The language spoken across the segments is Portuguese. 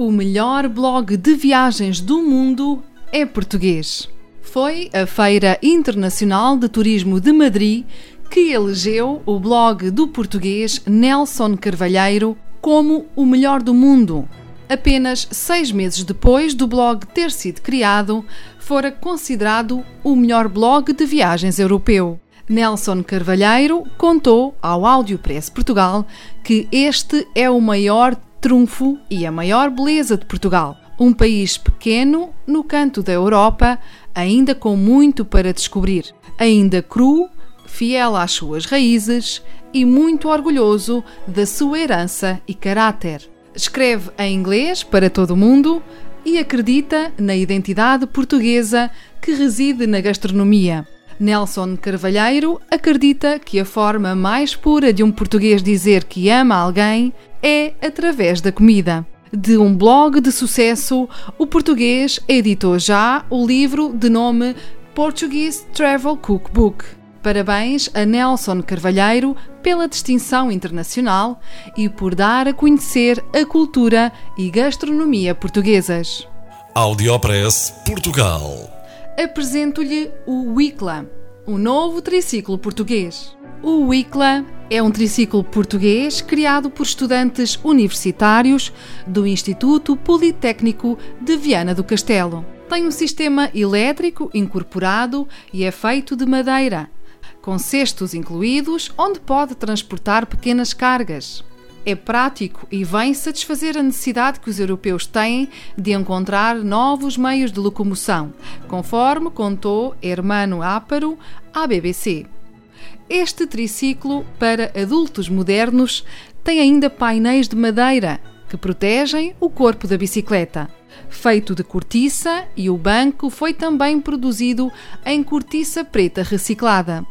O melhor blog de viagens do mundo é português. Foi a Feira Internacional de Turismo de Madrid que elegeu o blog do português Nelson Carvalheiro como o melhor do mundo. Apenas seis meses depois do blog ter sido criado, fora considerado o melhor blog de viagens europeu. Nelson Carvalheiro contou ao Audiopress Portugal que este é o maior trunfo e a maior beleza de Portugal. Um país pequeno no canto da Europa, ainda com muito para descobrir. Ainda cru, fiel às suas raízes e muito orgulhoso da sua herança e caráter. Escreve em inglês para todo o mundo e acredita na identidade portuguesa que reside na gastronomia. Nelson Carvalheiro acredita que a forma mais pura de um português dizer que ama alguém é através da comida. De um blog de sucesso, o português editou já o livro de nome Portuguese Travel Cookbook. Parabéns a Nelson Carvalheiro pela distinção internacional e por dar a conhecer a cultura e gastronomia portuguesas. Audiopress Portugal. Apresento-lhe o Wicla, o novo triciclo português. O Wicla é um triciclo português criado por estudantes universitários do Instituto Politécnico de Viana do Castelo. Tem um sistema elétrico incorporado e é feito de madeira, com cestos incluídos, onde pode transportar pequenas cargas. É prático e vem satisfazer a necessidade que os europeus têm de encontrar novos meios de locomoção, conforme contou Hermano Áparo à BBC. Este triciclo para adultos modernos tem ainda painéis de madeira que protegem o corpo da bicicleta. Feito de cortiça e o banco foi também produzido em cortiça preta reciclada.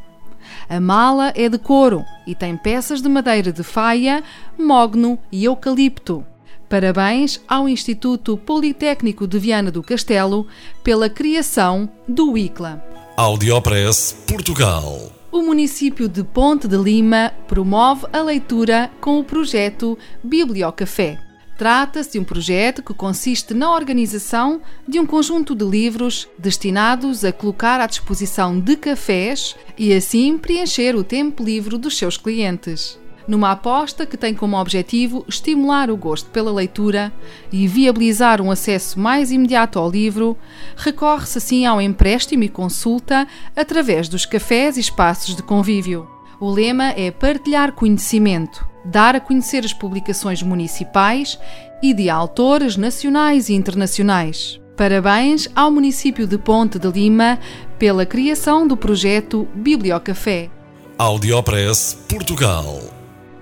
A mala é de couro e tem peças de madeira de faia, mogno e eucalipto. Parabéns ao Instituto Politécnico de Viana do Castelo pela criação do ICLA. Audiopress Portugal. O município de Ponte de Lima promove a leitura com o projeto Bibliocafé. Trata-se de um projeto que consiste na organização de um conjunto de livros destinados a colocar à disposição de cafés e assim preencher o tempo livre dos seus clientes numa aposta que tem como objetivo estimular o gosto pela leitura e viabilizar um acesso mais imediato ao livro, recorre-se assim ao empréstimo e consulta através dos cafés e espaços de convívio. O lema é partilhar conhecimento, dar a conhecer as publicações municipais e de autores nacionais e internacionais. Parabéns ao município de Ponte de Lima pela criação do projeto Bibliocafé. Audiopress Portugal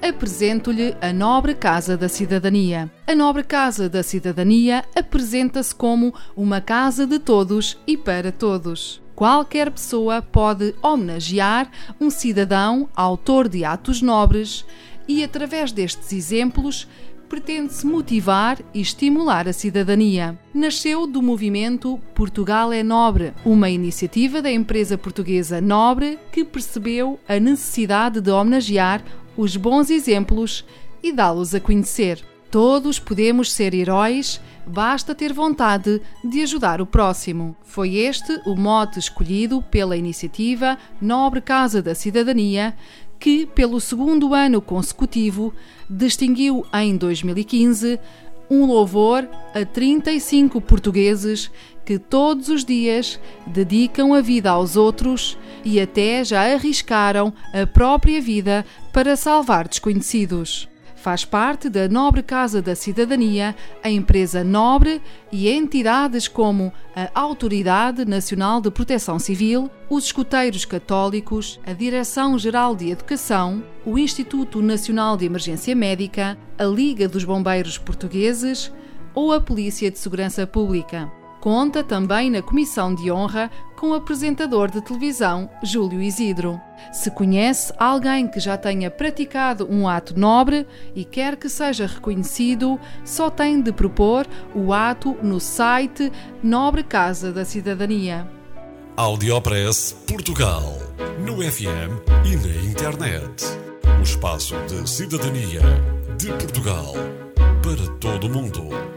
apresento-lhe a Nobre Casa da Cidadania. A Nobre Casa da Cidadania apresenta-se como uma casa de todos e para todos. Qualquer pessoa pode homenagear um cidadão autor de atos nobres e, através destes exemplos, pretende-se motivar e estimular a cidadania. Nasceu do movimento Portugal é Nobre, uma iniciativa da empresa portuguesa Nobre que percebeu a necessidade de homenagear os bons exemplos e dá-los a conhecer. Todos podemos ser heróis, basta ter vontade de ajudar o próximo. Foi este o mote escolhido pela iniciativa Nobre Casa da Cidadania, que, pelo segundo ano consecutivo, distinguiu em 2015 um louvor a 35 portugueses que todos os dias dedicam a vida aos outros e até já arriscaram a própria vida para salvar desconhecidos. Faz parte da Nobre Casa da Cidadania, a empresa Nobre e entidades como a Autoridade Nacional de Proteção Civil, os Escuteiros Católicos, a Direção-Geral de Educação, o Instituto Nacional de Emergência Médica, a Liga dos Bombeiros Portugueses ou a Polícia de Segurança Pública. Conta também na Comissão de Honra com o apresentador de televisão Júlio Isidro. Se conhece alguém que já tenha praticado um ato nobre e quer que seja reconhecido, só tem de propor o ato no site Nobre Casa da Cidadania. Audiopress Portugal, no FM e na internet. O espaço de cidadania de Portugal para todo o mundo